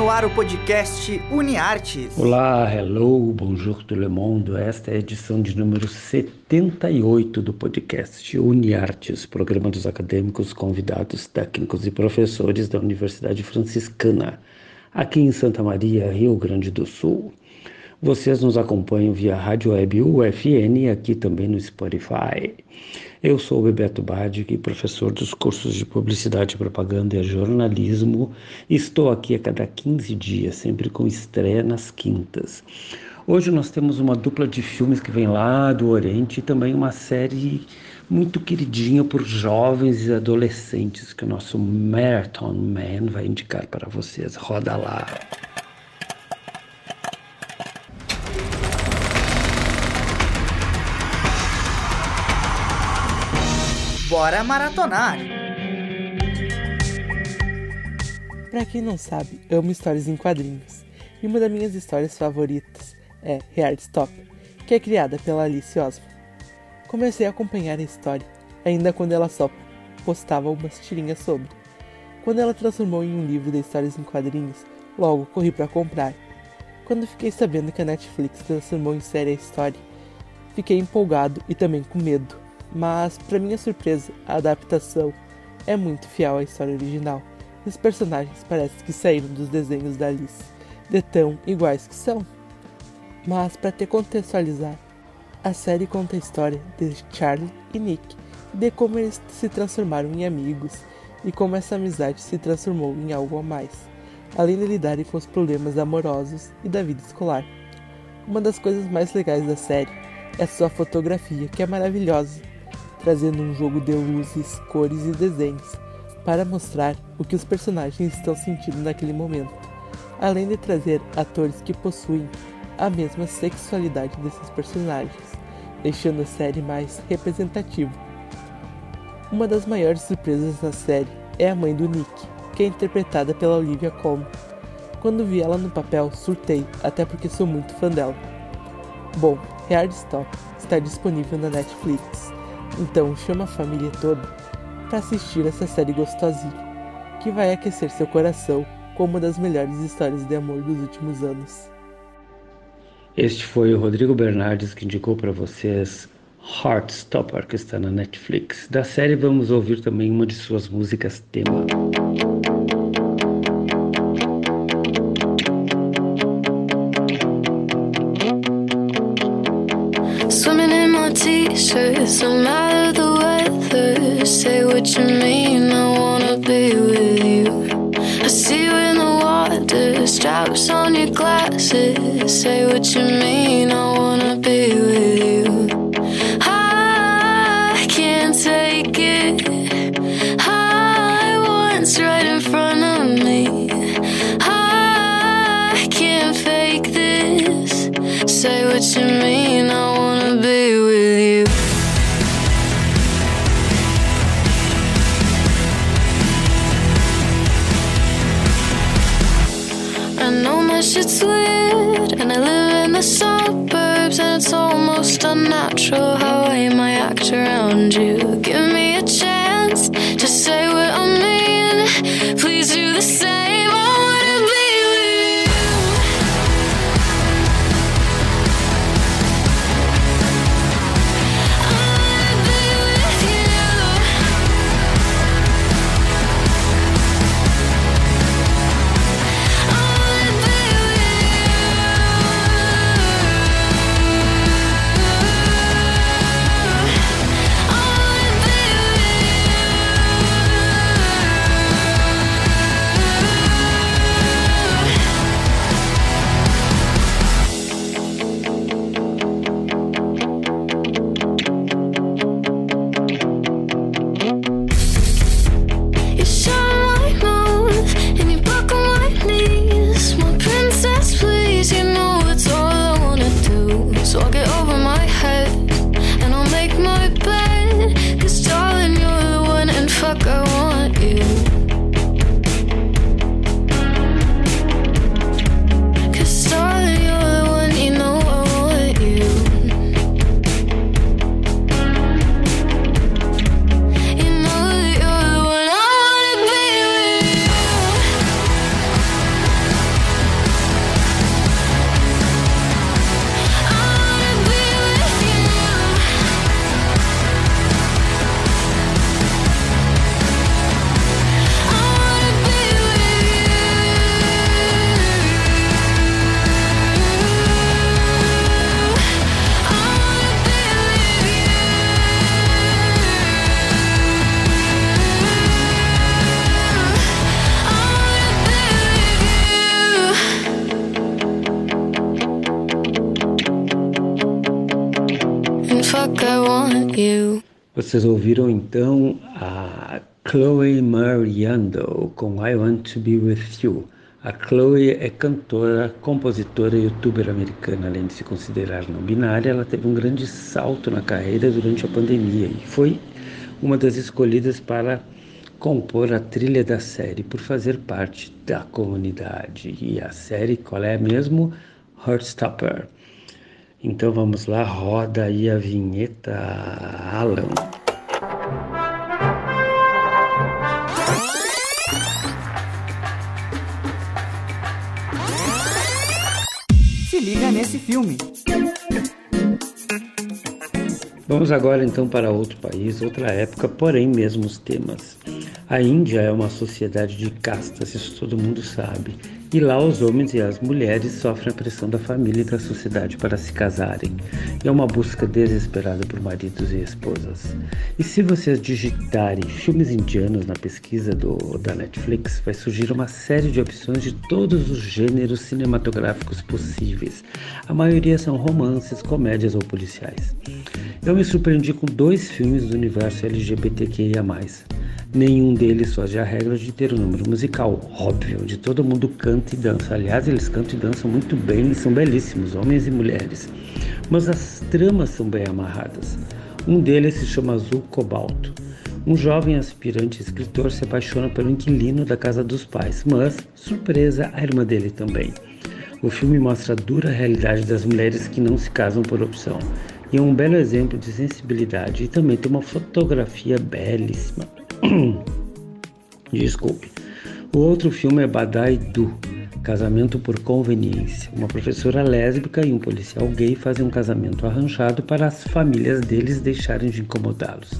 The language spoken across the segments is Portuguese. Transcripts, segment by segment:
no ar o podcast UniArtes. Olá, hello, bonjour tout le monde. Esta é a edição de número 78 do podcast UniArtes, programa dos acadêmicos, convidados, técnicos e professores da Universidade Franciscana, aqui em Santa Maria, Rio Grande do Sul. Vocês nos acompanham via Rádio Web UFN e aqui também no Spotify. Eu sou o Bebeto Badic, professor dos cursos de Publicidade, Propaganda e Jornalismo. Estou aqui a cada 15 dias, sempre com estreia nas quintas. Hoje nós temos uma dupla de filmes que vem lá do Oriente e também uma série muito queridinha por jovens e adolescentes que o nosso Marathon Man vai indicar para vocês. Roda lá! Bora maratonar! Pra quem não sabe, amo histórias em quadrinhos. E uma das minhas histórias favoritas é Heartstop, que é criada pela Alice Osman. Comecei a acompanhar a história, ainda quando ela só postava umas tirinhas sobre. Quando ela transformou em um livro de histórias em quadrinhos, logo corri para comprar. Quando fiquei sabendo que a Netflix transformou em série a história, fiquei empolgado e também com medo mas, para minha surpresa, a adaptação é muito fiel à história original. Os personagens parecem que saíram dos desenhos da Alice, de tão iguais que são. Mas, para te contextualizar, a série conta a história de Charlie e Nick, de como eles se transformaram em amigos e como essa amizade se transformou em algo a mais, além de lidarem com os problemas amorosos e da vida escolar. Uma das coisas mais legais da série é sua fotografia, que é maravilhosa trazendo um jogo de luzes, cores e desenhos para mostrar o que os personagens estão sentindo naquele momento, além de trazer atores que possuem a mesma sexualidade desses personagens, deixando a série mais representativa. Uma das maiores surpresas da série é a mãe do Nick, que é interpretada pela Olivia Colman. Quando vi ela no papel, surtei, até porque sou muito fã dela. Bom, Stop está disponível na Netflix então chama a família toda para assistir essa série gostosinha, que vai aquecer seu coração com uma das melhores histórias de amor dos últimos anos. Este foi o Rodrigo Bernardes que indicou para vocês Heartstopper, que está na Netflix. Da série vamos ouvir também uma de suas músicas tema. No matter the weather. Say what you mean, I wanna be with you. I see you in the water, straps on your glasses. Say what you mean, I wanna be with you. I can't take it. Unnatural how I might act around you. Vocês ouviram então a Chloe Mariando com I Want to Be With You. A Chloe é cantora, compositora e youtuber americana. Além de se considerar não binária, ela teve um grande salto na carreira durante a pandemia e foi uma das escolhidas para compor a trilha da série por fazer parte da comunidade. E a série, qual é mesmo? Heartstopper. Então vamos lá, roda aí a vinheta, Alan. Se liga nesse filme. Vamos agora então para outro país, outra época, porém mesmos temas. A Índia é uma sociedade de castas, isso todo mundo sabe. E lá os homens e as mulheres sofrem a pressão da família e da sociedade para se casarem. É uma busca desesperada por maridos e esposas. E se vocês digitarem filmes indianos na pesquisa do, da Netflix, vai surgir uma série de opções de todos os gêneros cinematográficos possíveis. A maioria são romances, comédias ou policiais. Eu me surpreendi com dois filmes do universo LGBTQIA. Nenhum deles foge à regra de ter um número musical, óbvio, onde todo mundo canta e dança. Aliás, eles cantam e dançam muito bem e são belíssimos, homens e mulheres. Mas as tramas são bem amarradas. Um deles se chama Azul Cobalto. Um jovem aspirante escritor se apaixona pelo inquilino da casa dos pais, mas, surpresa, a irmã dele também. O filme mostra a dura realidade das mulheres que não se casam por opção. E é um belo exemplo de sensibilidade e também tem uma fotografia belíssima. Desculpe. O outro filme é Badai Du, Casamento por Conveniência. Uma professora lésbica e um policial gay fazem um casamento arranjado para as famílias deles deixarem de incomodá-los.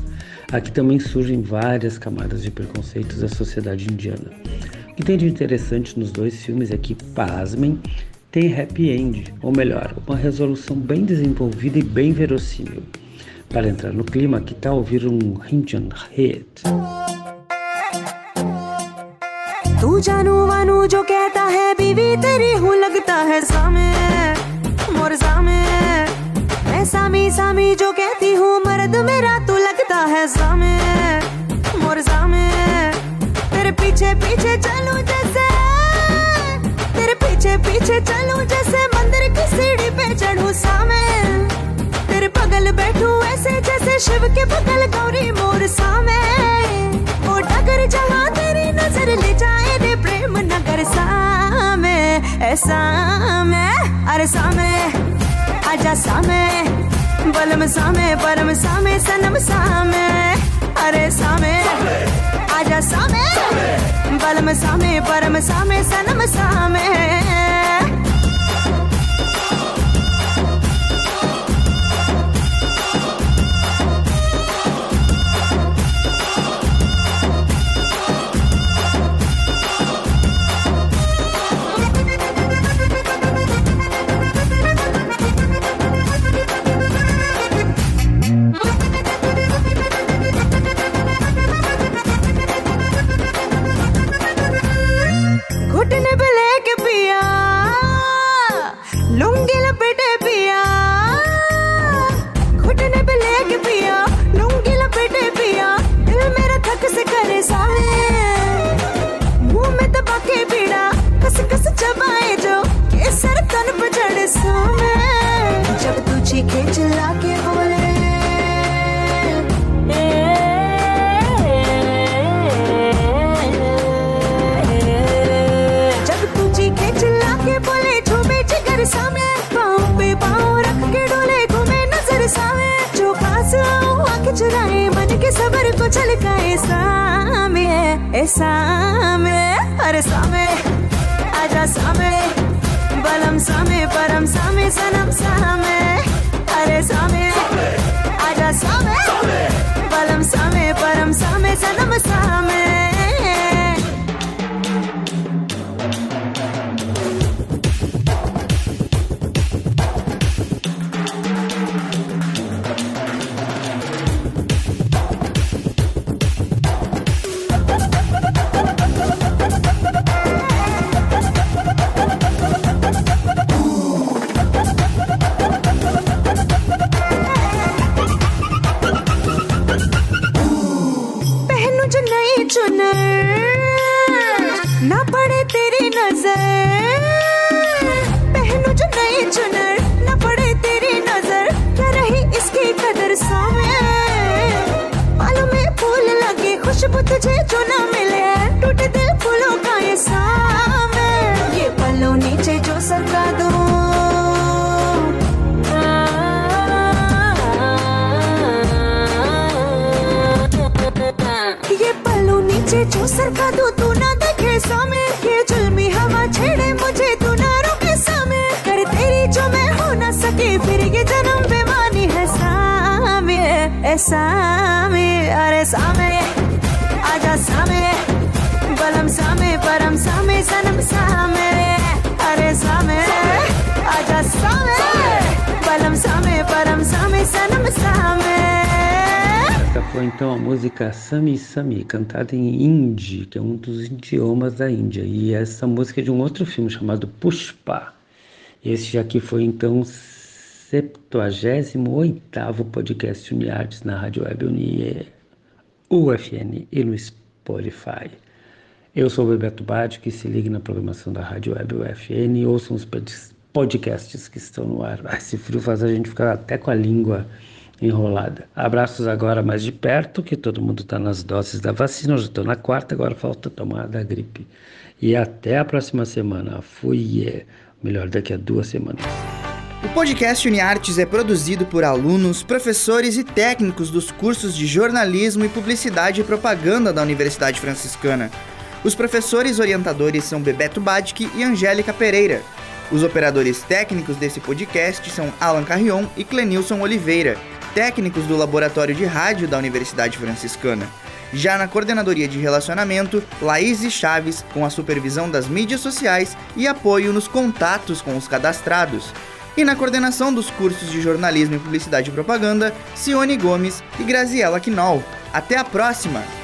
Aqui também surgem várias camadas de preconceitos da sociedade indiana. O que tem de interessante nos dois filmes é que, pasmem, tem happy end, ou melhor, uma resolução bem desenvolvida e bem verossímil. Para entrar no clima, que tal ouvir um Indian hit? तू जानू वानू जो कहता है बीवी तेरी हूँ लगता है सामे मोर सामे। मैं सामी सामी जो कहती हूँ मर्द मेरा तू लगता है सामे मोर सामे। तेरे पीछे पीछे चलूँ जैसे तेरे पीछे पीछे चलूँ जैसे मंदिर की सीढ़ी पे चढ़ूं सामे। शिव के बगल गौरी मोर सामे। ओ डगर जहाँ तेरी नज़र ले जाए रे प्रेम नगर सामे। ऐसा अरे सामे, आजा सामे। बलम सामे, परम सामे, सनम सामे। अरे सामे, आजा सामे। बलम सामे, परम सामे, सनम सामे। सामे अरे सामे, आजा सामे, बलम सामे, परम सामे, सनम सामे अरे सामे, आजा सामे। सामे अरे सामे आजा सामे बलम सामे परम सामे सनम सामे अरे सामे आजा सामे बलम सामे परम सामे सनम सामे Essa foi então a música Sami Sami, cantada em hindi, que é um dos idiomas da Índia. E essa música é de um outro filme chamado Pushpa. Esse aqui foi então o 78 podcast Uniartes na Rádio Web Uni UFN e no Spotify. Eu sou o Bebeto Badi, que se ligue na programação da Rádio Web UFN e ouçam os podcasts que estão no ar. Ah, esse frio faz a gente ficar até com a língua enrolada. Abraços agora mais de perto, que todo mundo está nas doses da vacina. Eu já estou na quarta, agora falta tomar da gripe. E até a próxima semana. Fui, é, melhor, daqui a duas semanas. O podcast UniArtes é produzido por alunos, professores e técnicos dos cursos de jornalismo e publicidade e propaganda da Universidade Franciscana. Os professores orientadores são Bebeto Badic e Angélica Pereira. Os operadores técnicos desse podcast são Alan Carrion e Clenilson Oliveira, técnicos do Laboratório de Rádio da Universidade Franciscana. Já na coordenadoria de relacionamento, Laís Chaves, com a supervisão das mídias sociais e apoio nos contatos com os cadastrados. E na coordenação dos cursos de jornalismo e publicidade e propaganda, Cione Gomes e Graziela Quinol. Até a próxima!